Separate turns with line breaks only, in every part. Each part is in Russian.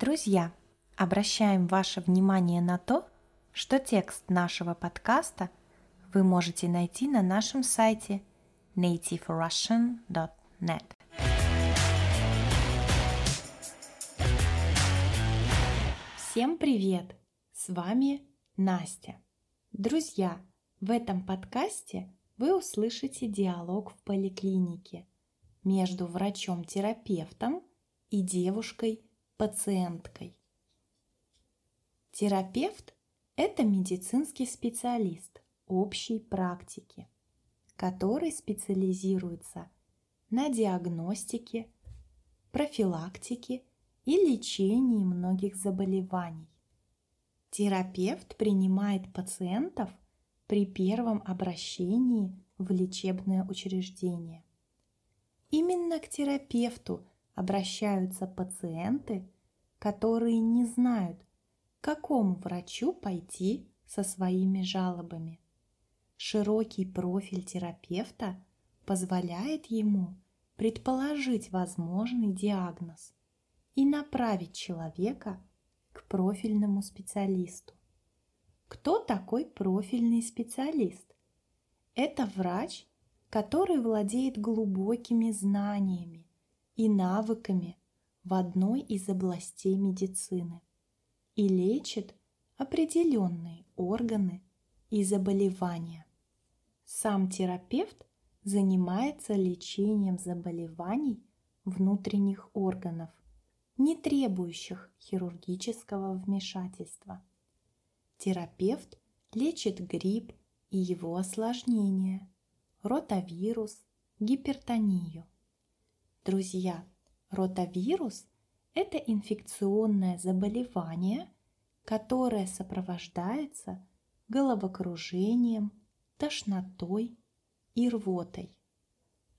Друзья, обращаем ваше внимание на то, что текст нашего подкаста вы можете найти на нашем сайте nativerussian.net. Всем привет! С вами Настя. Друзья, в этом подкасте вы услышите диалог в поликлинике между врачом-терапевтом и девушкой пациенткой. Терапевт – это медицинский специалист общей практики, который специализируется на диагностике, профилактике и лечении многих заболеваний. Терапевт принимает пациентов при первом обращении в лечебное учреждение. Именно к терапевту – обращаются пациенты, которые не знают, к какому врачу пойти со своими жалобами. Широкий профиль терапевта позволяет ему предположить возможный диагноз и направить человека к профильному специалисту. Кто такой профильный специалист? Это врач, который владеет глубокими знаниями и навыками в одной из областей медицины и лечит определенные органы и заболевания. Сам терапевт занимается лечением заболеваний внутренних органов, не требующих хирургического вмешательства. Терапевт лечит грипп и его осложнения, ротавирус, гипертонию – Друзья, ротавирус – это инфекционное заболевание, которое сопровождается головокружением, тошнотой и рвотой.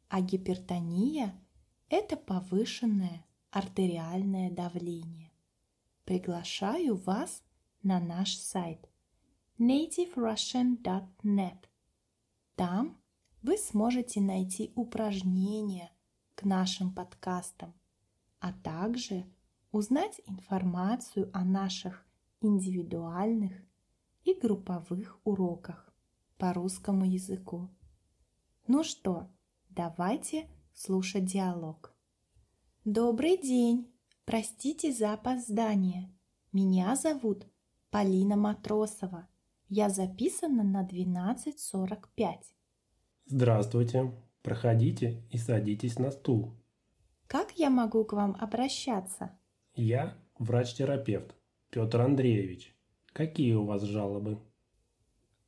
А гипертония – это повышенное артериальное давление. Приглашаю вас на наш сайт nativerussian.net. Там вы сможете найти упражнения – к нашим подкастам, а также узнать информацию о наших индивидуальных и групповых уроках по русскому языку. Ну что, давайте слушать диалог. Добрый день! Простите за опоздание. Меня зовут Полина Матросова. Я записана на 12.45.
Здравствуйте. Проходите и садитесь на стул.
Как я могу к вам обращаться?
Я врач-терапевт Петр Андреевич. Какие у вас жалобы?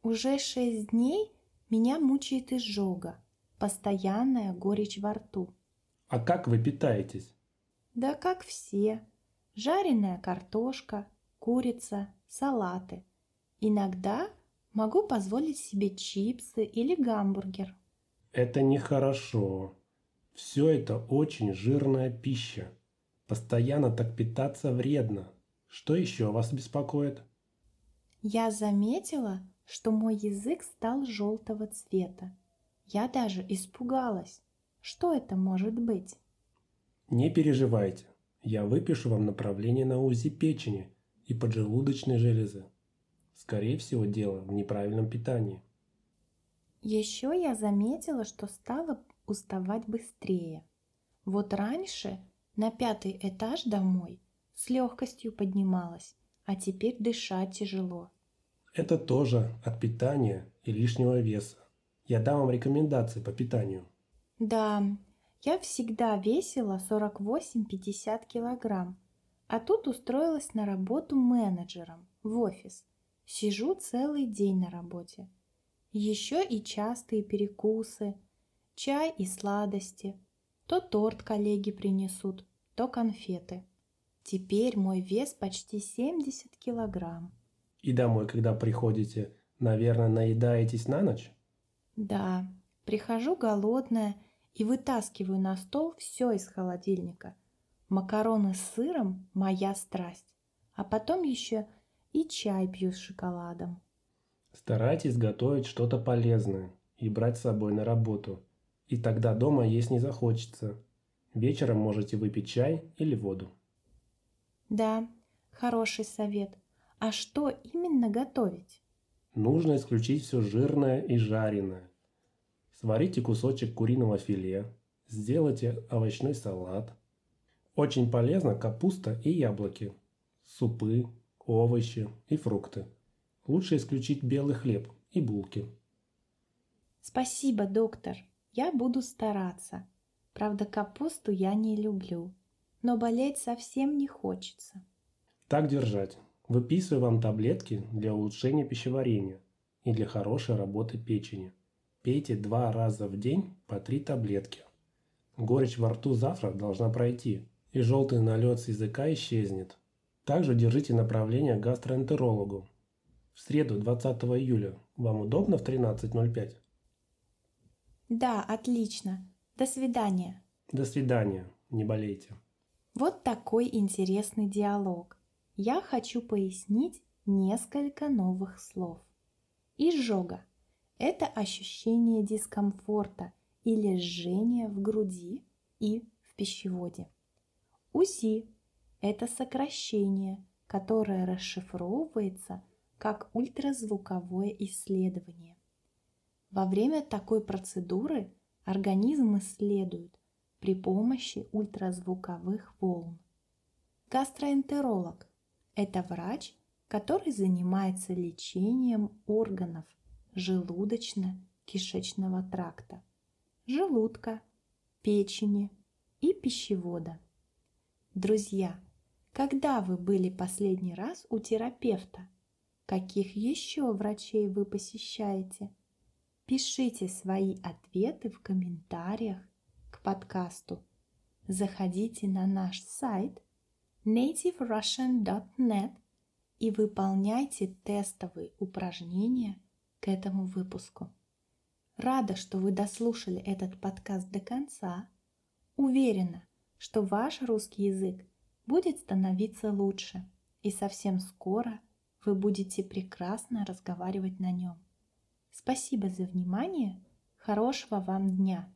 Уже шесть дней меня мучает изжога, постоянная горечь во рту.
А как вы питаетесь?
Да как все. Жареная картошка, курица, салаты. Иногда могу позволить себе чипсы или гамбургер.
Это нехорошо. Все это очень жирная пища. Постоянно так питаться вредно. Что еще вас беспокоит?
Я заметила, что мой язык стал желтого цвета. Я даже испугалась. Что это может быть?
Не переживайте. Я выпишу вам направление на УЗИ печени и поджелудочной железы. Скорее всего, дело в неправильном питании.
Еще я заметила, что стала уставать быстрее. Вот раньше на пятый этаж домой с легкостью поднималась, а теперь дышать тяжело.
Это тоже от питания и лишнего веса. Я дам вам рекомендации по питанию.
Да, я всегда весила 48-50 килограмм, а тут устроилась на работу менеджером в офис. Сижу целый день на работе. Еще и частые перекусы, чай и сладости. То торт коллеги принесут, то конфеты. Теперь мой вес почти 70 килограмм.
И домой, когда приходите, наверное, наедаетесь на ночь?
Да, прихожу голодная и вытаскиваю на стол все из холодильника. Макароны с сыром – моя страсть. А потом еще и чай пью с шоколадом.
Старайтесь готовить что-то полезное и брать с собой на работу. И тогда дома есть не захочется. Вечером можете выпить чай или воду.
Да, хороший совет. А что именно готовить?
Нужно исключить все жирное и жареное. Сварите кусочек куриного филе, сделайте овощной салат. Очень полезно капуста и яблоки, супы, овощи и фрукты. Лучше исключить белый хлеб и булки.
Спасибо, доктор. Я буду стараться. Правда, капусту я не люблю, но болеть совсем не хочется.
Так держать. Выписываю вам таблетки для улучшения пищеварения и для хорошей работы печени. Пейте два раза в день по три таблетки. Горечь во рту завтра должна пройти, и желтый налет с языка исчезнет. Также держите направление к гастроэнтерологу. В среду 20 июля вам удобно в 13.05?
Да, отлично. До свидания.
До свидания. Не болейте.
Вот такой интересный диалог. Я хочу пояснить несколько новых слов. Изжога – это ощущение дискомфорта или жжения в груди и в пищеводе. УЗИ – это сокращение, которое расшифровывается как ультразвуковое исследование. Во время такой процедуры организм исследует при помощи ультразвуковых волн. Гастроэнтеролог – это врач, который занимается лечением органов желудочно-кишечного тракта, желудка, печени и пищевода. Друзья, когда вы были последний раз у терапевта? Каких еще врачей вы посещаете? Пишите свои ответы в комментариях к подкасту. Заходите на наш сайт nativerussian.net и выполняйте тестовые упражнения к этому выпуску. Рада, что вы дослушали этот подкаст до конца. Уверена, что ваш русский язык будет становиться лучше, и совсем скоро вы будете прекрасно разговаривать на нем. Спасибо за внимание. Хорошего вам дня!